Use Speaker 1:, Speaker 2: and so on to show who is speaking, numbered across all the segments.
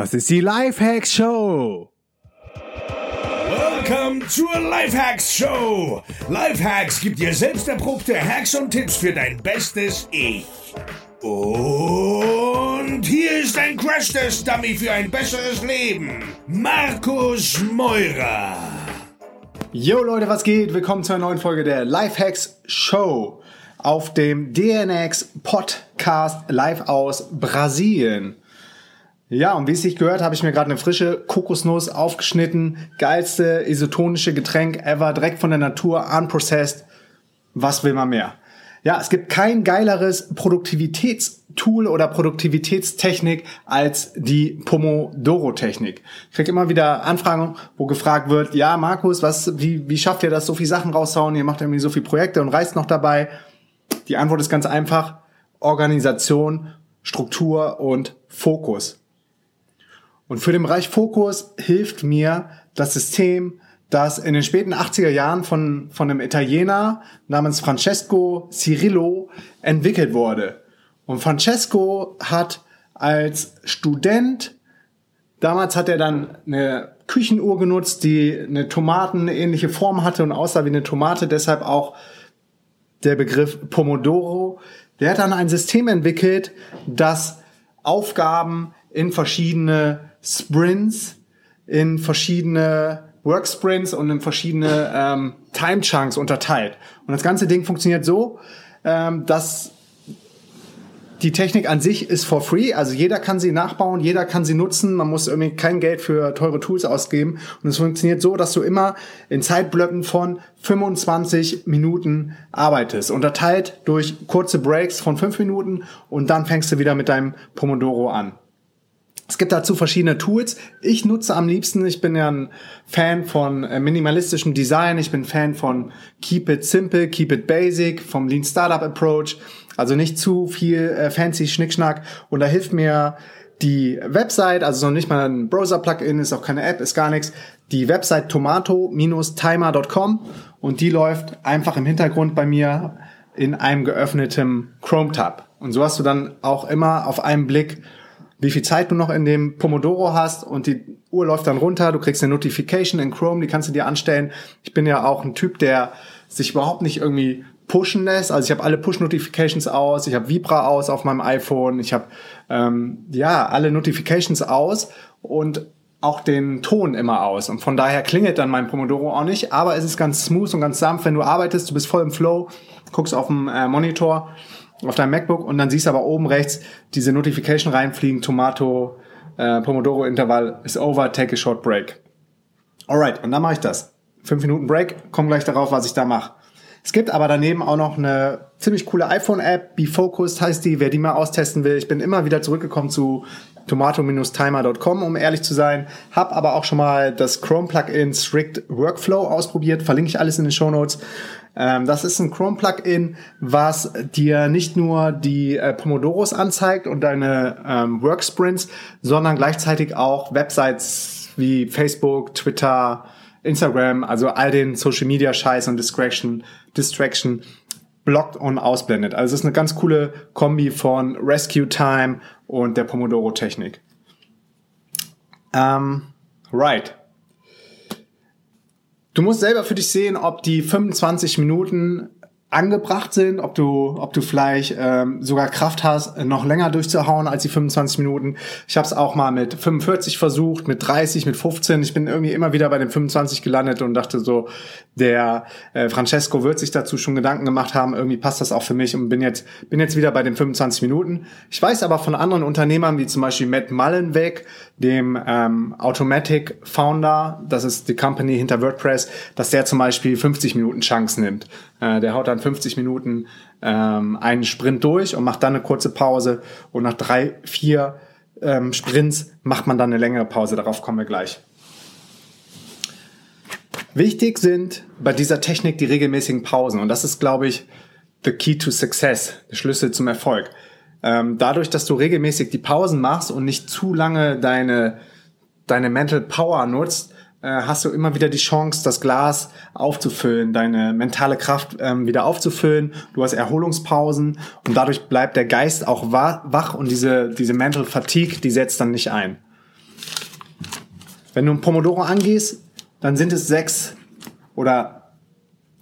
Speaker 1: Das ist die Lifehacks Show.
Speaker 2: Welcome zur Lifehacks Show. Lifehacks gibt dir selbst erprobte Hacks und Tipps für dein bestes Ich. Und hier ist ein Crash-Test-Dummy für ein besseres Leben. Markus Meurer.
Speaker 1: Yo Leute, was geht? Willkommen zu einer neuen Folge der Lifehacks Show auf dem DNX Podcast live aus Brasilien. Ja, und wie es sich gehört, habe ich mir gerade eine frische Kokosnuss aufgeschnitten. Geilste isotonische Getränk ever, direkt von der Natur, unprocessed. Was will man mehr? Ja, es gibt kein geileres Produktivitätstool oder Produktivitätstechnik als die Pomodoro-Technik. Ich kriege immer wieder Anfragen, wo gefragt wird, ja, Markus, was, wie, wie schafft ihr das, so viel Sachen raushauen? Ihr macht irgendwie so viele Projekte und reist noch dabei. Die Antwort ist ganz einfach. Organisation, Struktur und Fokus. Und für den Bereich Fokus hilft mir das System, das in den späten 80er Jahren von, von einem Italiener namens Francesco Cirillo entwickelt wurde. Und Francesco hat als Student, damals hat er dann eine Küchenuhr genutzt, die eine tomatenähnliche Form hatte und aussah wie eine Tomate, deshalb auch der Begriff Pomodoro. Der hat dann ein System entwickelt, das Aufgaben in verschiedene Sprints in verschiedene Worksprints und in verschiedene ähm, Time Chunks unterteilt. Und das ganze Ding funktioniert so, ähm, dass die Technik an sich ist for free, also jeder kann sie nachbauen, jeder kann sie nutzen, man muss irgendwie kein Geld für teure Tools ausgeben und es funktioniert so, dass du immer in Zeitblöcken von 25 Minuten arbeitest, unterteilt durch kurze Breaks von 5 Minuten und dann fängst du wieder mit deinem Pomodoro an. Es gibt dazu verschiedene Tools. Ich nutze am liebsten, ich bin ja ein Fan von äh, minimalistischem Design, ich bin Fan von Keep It Simple, Keep It Basic, vom Lean Startup Approach. Also nicht zu viel äh, fancy Schnickschnack. Und da hilft mir die Website, also nicht mal ein Browser-Plugin, ist auch keine App, ist gar nichts. Die Website tomato-timer.com und die läuft einfach im Hintergrund bei mir in einem geöffneten Chrome-Tab. Und so hast du dann auch immer auf einen Blick wie viel Zeit du noch in dem Pomodoro hast und die Uhr läuft dann runter, du kriegst eine Notification in Chrome, die kannst du dir anstellen. Ich bin ja auch ein Typ, der sich überhaupt nicht irgendwie pushen lässt. Also ich habe alle Push-Notifications aus, ich habe Vibra aus auf meinem iPhone, ich habe ähm, ja alle Notifications aus und auch den Ton immer aus. Und von daher klingelt dann mein Pomodoro auch nicht, aber es ist ganz smooth und ganz sanft, wenn du arbeitest, du bist voll im Flow, guckst auf dem äh, Monitor auf deinem MacBook und dann siehst du aber oben rechts diese Notification reinfliegen, Tomato, äh, Pomodoro Intervall is over, take a short break. Alright, und dann mache ich das. Fünf Minuten Break, komm gleich darauf, was ich da mache. Es gibt aber daneben auch noch eine ziemlich coole iPhone-App, Be Focused heißt die, wer die mal austesten will. Ich bin immer wieder zurückgekommen zu tomato-timer.com, um ehrlich zu sein. Hab aber auch schon mal das Chrome-Plugin Strict Workflow ausprobiert. Verlinke ich alles in den Show Notes. Ähm, das ist ein Chrome-Plugin, was dir nicht nur die äh, Pomodoros anzeigt und deine ähm, Worksprints, sondern gleichzeitig auch Websites wie Facebook, Twitter, Instagram, also all den Social Media Scheiß und Distraction, Distraction blockt und ausblendet. Also es ist eine ganz coole Kombi von Rescue Time und der Pomodoro Technik. Ähm, right. Du musst selber für dich sehen, ob die 25 Minuten angebracht sind, ob du, ob du vielleicht ähm, sogar Kraft hast, noch länger durchzuhauen als die 25 Minuten. Ich habe es auch mal mit 45 versucht, mit 30, mit 15. Ich bin irgendwie immer wieder bei den 25 gelandet und dachte so, der äh, Francesco wird sich dazu schon Gedanken gemacht haben, irgendwie passt das auch für mich und bin jetzt, bin jetzt wieder bei den 25 Minuten. Ich weiß aber von anderen Unternehmern, wie zum Beispiel Matt Mullenweg, dem ähm, Automatic Founder, das ist die Company hinter WordPress, dass der zum Beispiel 50 Minuten Chance nimmt. Äh, der haut dann 50 Minuten ähm, einen Sprint durch und macht dann eine kurze Pause und nach drei, vier ähm, Sprints macht man dann eine längere Pause. Darauf kommen wir gleich. Wichtig sind bei dieser Technik die regelmäßigen Pausen und das ist, glaube ich, the key to success, der Schlüssel zum Erfolg. Ähm, dadurch, dass du regelmäßig die Pausen machst und nicht zu lange deine, deine Mental Power nutzt, hast du immer wieder die Chance, das Glas aufzufüllen, deine mentale Kraft ähm, wieder aufzufüllen. Du hast Erholungspausen und dadurch bleibt der Geist auch wach und diese, diese Mental Fatigue, die setzt dann nicht ein. Wenn du ein Pomodoro angehst, dann sind es sechs oder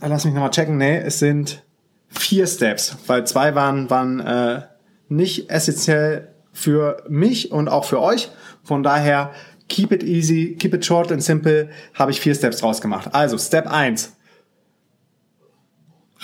Speaker 1: lass mich nochmal checken, nee, es sind vier Steps, weil zwei waren, waren äh, nicht essentiell für mich und auch für euch. Von daher, keep it easy, keep it short and simple, habe ich vier Steps draus gemacht. Also, Step 1.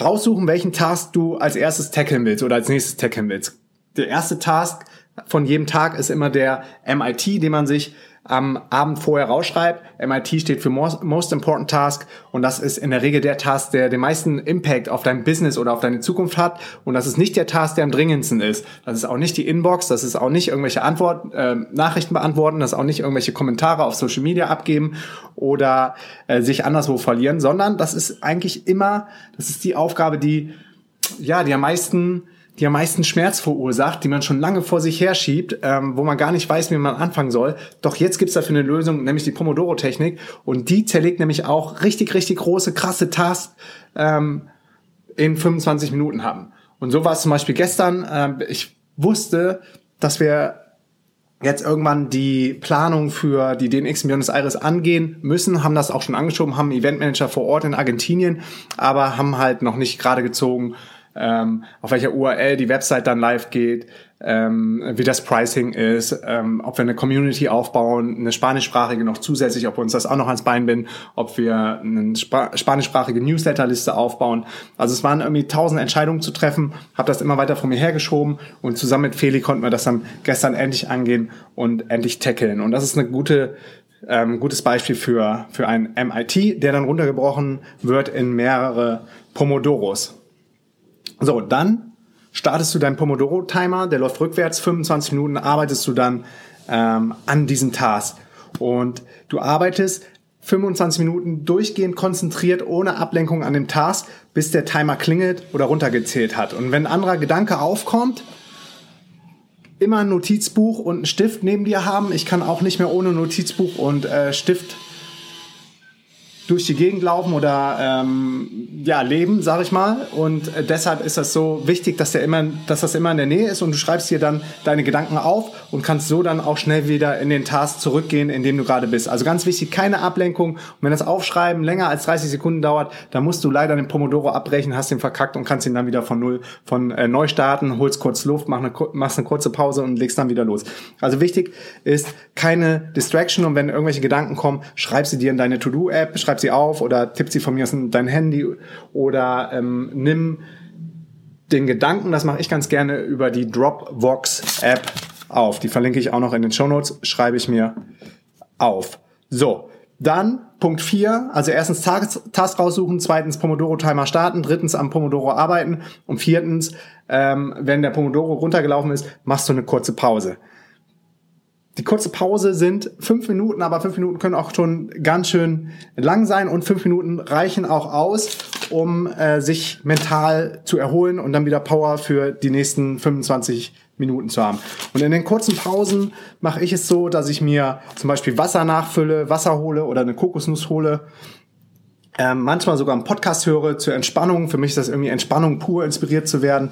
Speaker 1: Raussuchen, welchen Task du als erstes tackeln willst oder als nächstes tackeln willst. Der erste Task von jedem Tag ist immer der MIT, den man sich am Abend vorher rausschreibt. MIT steht für Most Important Task und das ist in der Regel der Task, der den meisten Impact auf dein Business oder auf deine Zukunft hat und das ist nicht der Task, der am dringendsten ist. Das ist auch nicht die Inbox, das ist auch nicht irgendwelche Antwort, äh, Nachrichten beantworten, das ist auch nicht irgendwelche Kommentare auf Social Media abgeben oder äh, sich anderswo verlieren, sondern das ist eigentlich immer, das ist die Aufgabe, die ja, die am meisten die am meisten Schmerz verursacht, die man schon lange vor sich herschiebt, ähm, wo man gar nicht weiß, wie man anfangen soll. Doch jetzt gibt's dafür eine Lösung, nämlich die Pomodoro-Technik. Und die zerlegt nämlich auch richtig, richtig große, krasse Tasks ähm, in 25 Minuten haben. Und so war es zum Beispiel gestern. Ähm, ich wusste, dass wir jetzt irgendwann die Planung für die DNX in Buenos Aires angehen müssen, haben das auch schon angeschoben, haben Eventmanager vor Ort in Argentinien, aber haben halt noch nicht gerade gezogen, ähm, auf welcher URL die Website dann live geht, ähm, wie das Pricing ist, ähm, ob wir eine Community aufbauen, eine spanischsprachige noch zusätzlich, ob wir uns das auch noch ans Bein binden, ob wir eine Sp spanischsprachige Newsletterliste aufbauen. Also es waren irgendwie tausend Entscheidungen zu treffen, habe das immer weiter von mir hergeschoben und zusammen mit Feli konnten wir das dann gestern endlich angehen und endlich tackeln. Und das ist eine gute ähm, gutes Beispiel für, für ein MIT, der dann runtergebrochen wird in mehrere Pomodoros. So, dann startest du deinen Pomodoro-Timer, der läuft rückwärts, 25 Minuten arbeitest du dann ähm, an diesem Task. Und du arbeitest 25 Minuten durchgehend konzentriert, ohne Ablenkung an dem Task, bis der Timer klingelt oder runtergezählt hat. Und wenn ein anderer Gedanke aufkommt, immer ein Notizbuch und einen Stift neben dir haben. Ich kann auch nicht mehr ohne Notizbuch und äh, Stift durch die Gegend laufen oder ähm, ja leben, sag ich mal. Und äh, deshalb ist das so wichtig, dass der immer, dass das immer in der Nähe ist und du schreibst dir dann deine Gedanken auf und kannst so dann auch schnell wieder in den Task zurückgehen, in dem du gerade bist. Also ganz wichtig, keine Ablenkung. Und wenn das Aufschreiben länger als 30 Sekunden dauert, dann musst du leider den Pomodoro abbrechen, hast den verkackt und kannst ihn dann wieder von null von äh, neu starten, holst kurz Luft, mach eine, machst eine kurze Pause und legst dann wieder los. Also wichtig ist keine Distraction und wenn irgendwelche Gedanken kommen, schreib sie dir in deine To-Do-App, schreib schreib sie auf oder tipp sie von mir aus in dein Handy oder ähm, nimm den Gedanken, das mache ich ganz gerne über die Dropbox-App auf. Die verlinke ich auch noch in den Show Notes, schreibe ich mir auf. So, dann Punkt 4, also erstens Task, raussuchen, zweitens Pomodoro-Timer starten, drittens am Pomodoro arbeiten und viertens, ähm, wenn der Pomodoro runtergelaufen ist, machst du eine kurze Pause. Die kurze Pause sind fünf Minuten, aber fünf Minuten können auch schon ganz schön lang sein und fünf Minuten reichen auch aus, um äh, sich mental zu erholen und dann wieder Power für die nächsten 25 Minuten zu haben. Und in den kurzen Pausen mache ich es so, dass ich mir zum Beispiel Wasser nachfülle, Wasser hole oder eine Kokosnuss hole. Ähm, manchmal sogar einen Podcast höre zur Entspannung. Für mich ist das irgendwie Entspannung pur, inspiriert zu werden.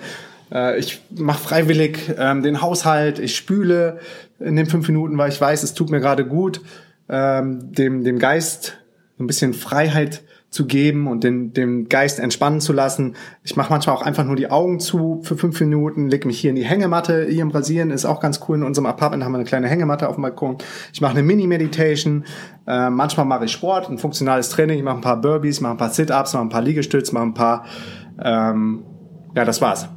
Speaker 1: Äh, ich mache freiwillig ähm, den Haushalt, ich spüle in den fünf Minuten, weil ich weiß, es tut mir gerade gut, ähm, dem, dem Geist ein bisschen Freiheit zu geben und den, den Geist entspannen zu lassen. Ich mache manchmal auch einfach nur die Augen zu für fünf Minuten, leg mich hier in die Hängematte. Hier in Brasilien ist auch ganz cool. In unserem Apartment haben wir eine kleine Hängematte auf dem Balkon. Ich mache eine Mini-Meditation. Äh, manchmal mache ich Sport, ein funktionales Training. Ich mache ein paar Burpees, mache ein paar Sit-Ups, mache ein paar Liegestütze, mache ein paar... Ähm, ja, das war's.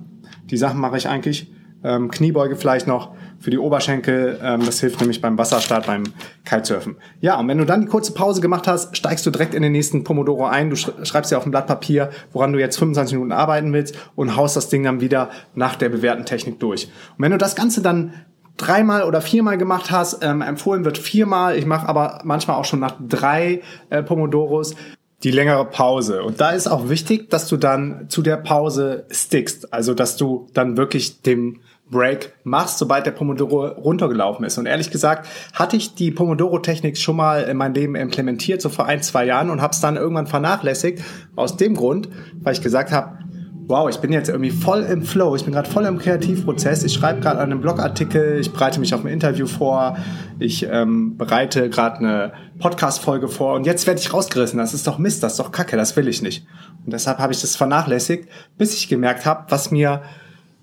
Speaker 1: Die Sachen mache ich eigentlich. Ähm, Kniebeuge vielleicht noch für die Oberschenkel. Ähm, das hilft nämlich beim Wasserstart, beim Kitesurfen. Ja, und wenn du dann die kurze Pause gemacht hast, steigst du direkt in den nächsten Pomodoro ein. Du schreibst dir auf ein Blatt Papier, woran du jetzt 25 Minuten arbeiten willst und haust das Ding dann wieder nach der bewährten Technik durch. Und wenn du das Ganze dann dreimal oder viermal gemacht hast, ähm, empfohlen wird viermal. Ich mache aber manchmal auch schon nach drei äh, Pomodoros die längere Pause. Und da ist auch wichtig, dass du dann zu der Pause stickst. Also, dass du dann wirklich den Break machst, sobald der Pomodoro runtergelaufen ist. Und ehrlich gesagt, hatte ich die Pomodoro-Technik schon mal in mein Leben implementiert, so vor ein, zwei Jahren und habe es dann irgendwann vernachlässigt. Aus dem Grund, weil ich gesagt habe, wow, ich bin jetzt irgendwie voll im Flow, ich bin gerade voll im Kreativprozess, ich schreibe gerade einen Blogartikel, ich bereite mich auf ein Interview vor, ich ähm, bereite gerade eine Podcast-Folge vor und jetzt werde ich rausgerissen. Das ist doch Mist, das ist doch Kacke, das will ich nicht. Und deshalb habe ich das vernachlässigt, bis ich gemerkt habe, was mir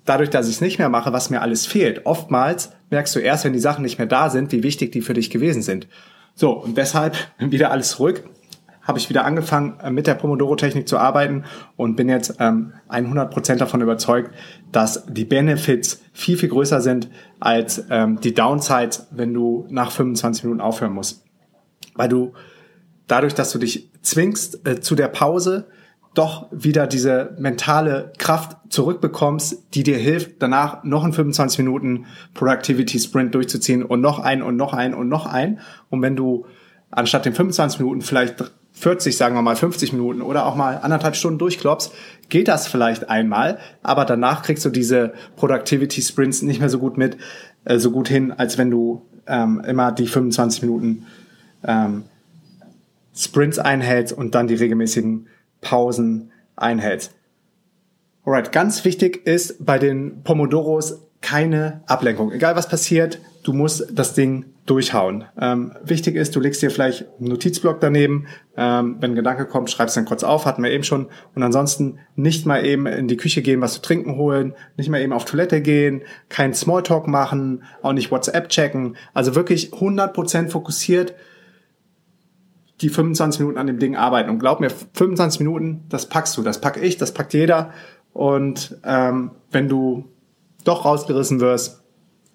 Speaker 1: dadurch, dass ich es nicht mehr mache, was mir alles fehlt. Oftmals merkst du erst, wenn die Sachen nicht mehr da sind, wie wichtig die für dich gewesen sind. So, und deshalb wieder alles zurück habe ich wieder angefangen, äh, mit der Pomodoro-Technik zu arbeiten und bin jetzt ähm, 100% davon überzeugt, dass die Benefits viel, viel größer sind als ähm, die Downsides, wenn du nach 25 Minuten aufhören musst. Weil du dadurch, dass du dich zwingst äh, zu der Pause, doch wieder diese mentale Kraft zurückbekommst, die dir hilft, danach noch in 25 Minuten Productivity Sprint durchzuziehen und noch ein und noch ein und noch ein. Und wenn du anstatt den 25 Minuten vielleicht 40, sagen wir mal 50 Minuten oder auch mal anderthalb Stunden durchklopfst, geht das vielleicht einmal, aber danach kriegst du diese Productivity Sprints nicht mehr so gut mit, äh, so gut hin, als wenn du ähm, immer die 25 Minuten ähm, Sprints einhältst und dann die regelmäßigen Pausen einhältst. Alright, ganz wichtig ist bei den Pomodoros keine Ablenkung. Egal was passiert, du musst das Ding durchhauen. Ähm, wichtig ist, du legst dir vielleicht einen Notizblock daneben. Ähm, wenn ein Gedanke kommt, schreibst dann kurz auf, hatten wir eben schon. Und ansonsten nicht mal eben in die Küche gehen, was zu trinken holen, nicht mal eben auf Toilette gehen, kein Smalltalk machen, auch nicht WhatsApp checken. Also wirklich 100% fokussiert die 25 Minuten an dem Ding arbeiten. Und glaub mir, 25 Minuten, das packst du, das pack ich, das packt jeder. Und ähm, wenn du doch rausgerissen wirst,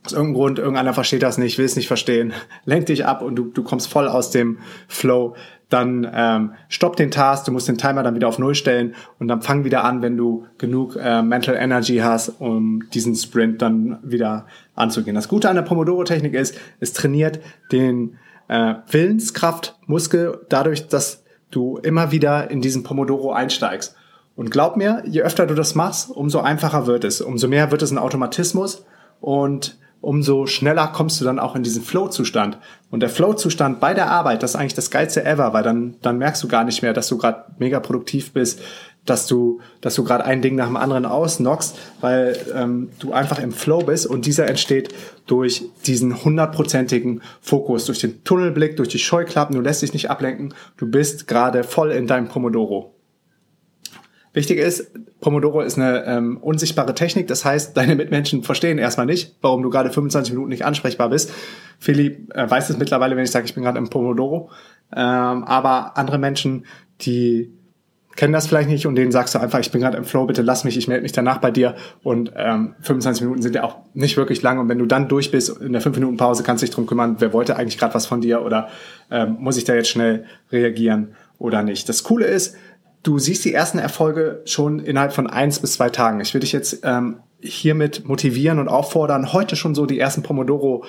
Speaker 1: aus irgendeinem Grund, irgendeiner versteht das nicht, will es nicht verstehen, lenkt dich ab und du, du kommst voll aus dem Flow, dann ähm, stopp den Task, du musst den Timer dann wieder auf Null stellen und dann fang wieder an, wenn du genug äh, Mental Energy hast, um diesen Sprint dann wieder anzugehen. Das Gute an der Pomodoro-Technik ist, es trainiert den äh, Willenskraftmuskel dadurch, dass du immer wieder in diesen Pomodoro einsteigst. Und glaub mir, je öfter du das machst, umso einfacher wird es, umso mehr wird es ein Automatismus und umso schneller kommst du dann auch in diesen Flow-Zustand. Und der Flow-Zustand bei der Arbeit, das ist eigentlich das geilste ever, weil dann, dann merkst du gar nicht mehr, dass du gerade mega produktiv bist, dass du, dass du gerade ein Ding nach dem anderen ausnockst, weil ähm, du einfach im Flow bist und dieser entsteht durch diesen hundertprozentigen Fokus, durch den Tunnelblick, durch die Scheuklappen, du lässt dich nicht ablenken, du bist gerade voll in deinem Pomodoro. Wichtig ist, Pomodoro ist eine ähm, unsichtbare Technik. Das heißt, deine Mitmenschen verstehen erstmal nicht, warum du gerade 25 Minuten nicht ansprechbar bist. Philipp äh, weiß es mittlerweile, wenn ich sage, ich bin gerade im Pomodoro. Ähm, aber andere Menschen, die kennen das vielleicht nicht und denen sagst du einfach, ich bin gerade im Flow, bitte lass mich, ich melde mich danach bei dir. Und ähm, 25 Minuten sind ja auch nicht wirklich lang. Und wenn du dann durch bist, in der 5 Minuten Pause kannst du dich drum kümmern, wer wollte eigentlich gerade was von dir oder ähm, muss ich da jetzt schnell reagieren oder nicht. Das Coole ist, du siehst die ersten Erfolge schon innerhalb von eins bis zwei Tagen. Ich würde dich jetzt ähm, hiermit motivieren und auffordern, heute schon so die ersten Pomodoro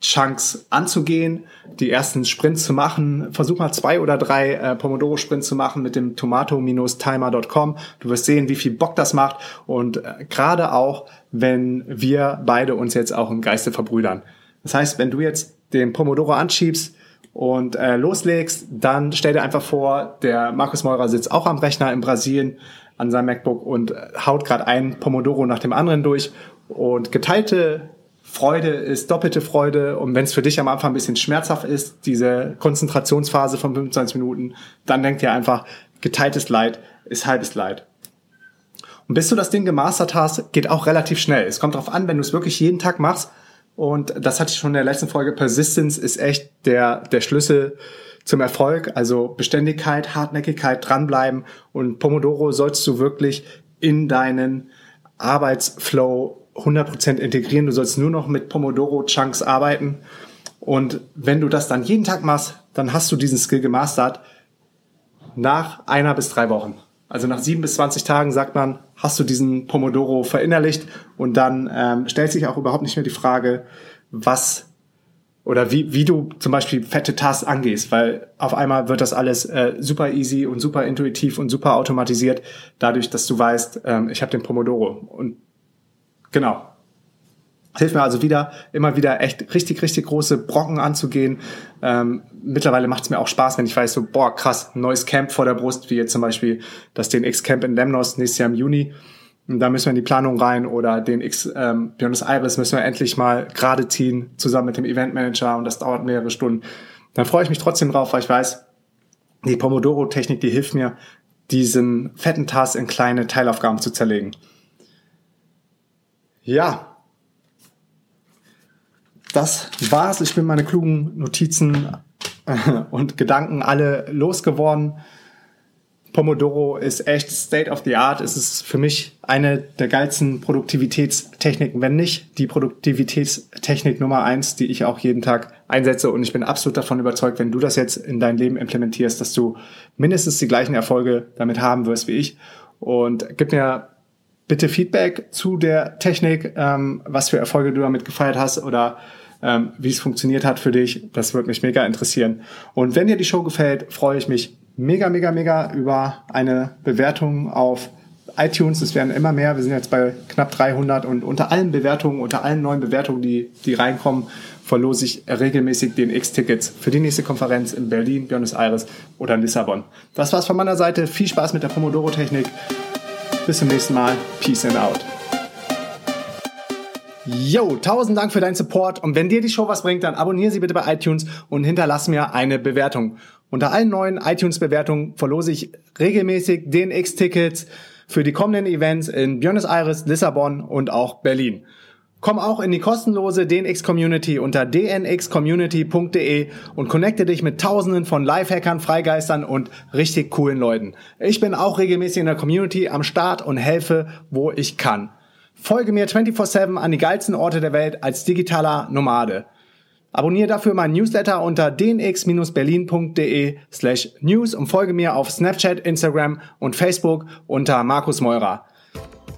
Speaker 1: Chunks anzugehen, die ersten Sprints zu machen. Versuch mal zwei oder drei äh, Pomodoro-Sprints zu machen mit dem tomato-timer.com. Du wirst sehen, wie viel Bock das macht und äh, gerade auch, wenn wir beide uns jetzt auch im Geiste verbrüdern. Das heißt, wenn du jetzt den Pomodoro anschiebst, und äh, loslegst, dann stell dir einfach vor, der Markus Meurer sitzt auch am Rechner in Brasilien an seinem MacBook und äh, haut gerade ein Pomodoro nach dem anderen durch. Und geteilte Freude ist doppelte Freude. Und wenn es für dich am Anfang ein bisschen schmerzhaft ist, diese Konzentrationsphase von 25 Minuten, dann denk dir einfach, geteiltes Leid ist halbes Leid. Und bis du das Ding gemastert hast, geht auch relativ schnell. Es kommt darauf an, wenn du es wirklich jeden Tag machst, und das hatte ich schon in der letzten Folge. Persistence ist echt der, der Schlüssel zum Erfolg. Also Beständigkeit, Hartnäckigkeit, dranbleiben. Und Pomodoro sollst du wirklich in deinen Arbeitsflow 100% integrieren. Du sollst nur noch mit Pomodoro-Chunks arbeiten. Und wenn du das dann jeden Tag machst, dann hast du diesen Skill gemastert nach einer bis drei Wochen. Also nach sieben bis zwanzig Tagen sagt man, hast du diesen Pomodoro verinnerlicht und dann ähm, stellt sich auch überhaupt nicht mehr die Frage, was oder wie, wie du zum Beispiel fette Tasks angehst, weil auf einmal wird das alles äh, super easy und super intuitiv und super automatisiert, dadurch, dass du weißt, ähm, ich habe den Pomodoro. Und genau. Hilft mir also wieder, immer wieder echt richtig, richtig große Brocken anzugehen, ähm, mittlerweile macht es mir auch Spaß, wenn ich weiß, so, boah, krass, neues Camp vor der Brust, wie jetzt zum Beispiel das DNX Camp in Lemnos nächstes Jahr im Juni. Und da müssen wir in die Planung rein oder den X ähm, Buenos Aires müssen wir endlich mal gerade ziehen, zusammen mit dem Eventmanager und das dauert mehrere Stunden. Dann freue ich mich trotzdem drauf, weil ich weiß, die Pomodoro-Technik, die hilft mir, diesen fetten Task in kleine Teilaufgaben zu zerlegen. Ja, das war's. Ich bin meine klugen Notizen und Gedanken alle losgeworden. Pomodoro ist echt State of the Art. Es ist für mich eine der geilsten Produktivitätstechniken, wenn nicht die Produktivitätstechnik Nummer eins, die ich auch jeden Tag einsetze. Und ich bin absolut davon überzeugt, wenn du das jetzt in dein Leben implementierst, dass du mindestens die gleichen Erfolge damit haben wirst wie ich. Und gib mir bitte Feedback zu der Technik, ähm, was für Erfolge du damit gefeiert hast oder ähm, wie es funktioniert hat für dich. Das würde mich mega interessieren. Und wenn dir die Show gefällt, freue ich mich mega, mega, mega über eine Bewertung auf iTunes. Es werden immer mehr. Wir sind jetzt bei knapp 300 und unter allen Bewertungen, unter allen neuen Bewertungen, die, die reinkommen, verlose ich regelmäßig den X-Tickets für die nächste Konferenz in Berlin, Buenos Aires oder in Lissabon. Das war's von meiner Seite. Viel Spaß mit der Pomodoro-Technik. Bis zum nächsten Mal. Peace and out. Yo, tausend Dank für deinen Support und wenn dir die Show was bringt, dann abonniere sie bitte bei iTunes und hinterlass mir eine Bewertung. Unter allen neuen iTunes-Bewertungen verlose ich regelmäßig DNX-Tickets für die kommenden Events in Buenos Aires, Lissabon und auch Berlin. Komm auch in die kostenlose DNX-Community unter dnxcommunity.de und connecte dich mit tausenden von Lifehackern, Freigeistern und richtig coolen Leuten. Ich bin auch regelmäßig in der Community am Start und helfe, wo ich kann. Folge mir 24-7 an die geilsten Orte der Welt als digitaler Nomade. Abonniere dafür meinen Newsletter unter dnx-berlin.de slash news und folge mir auf Snapchat, Instagram und Facebook unter Markus Meurer.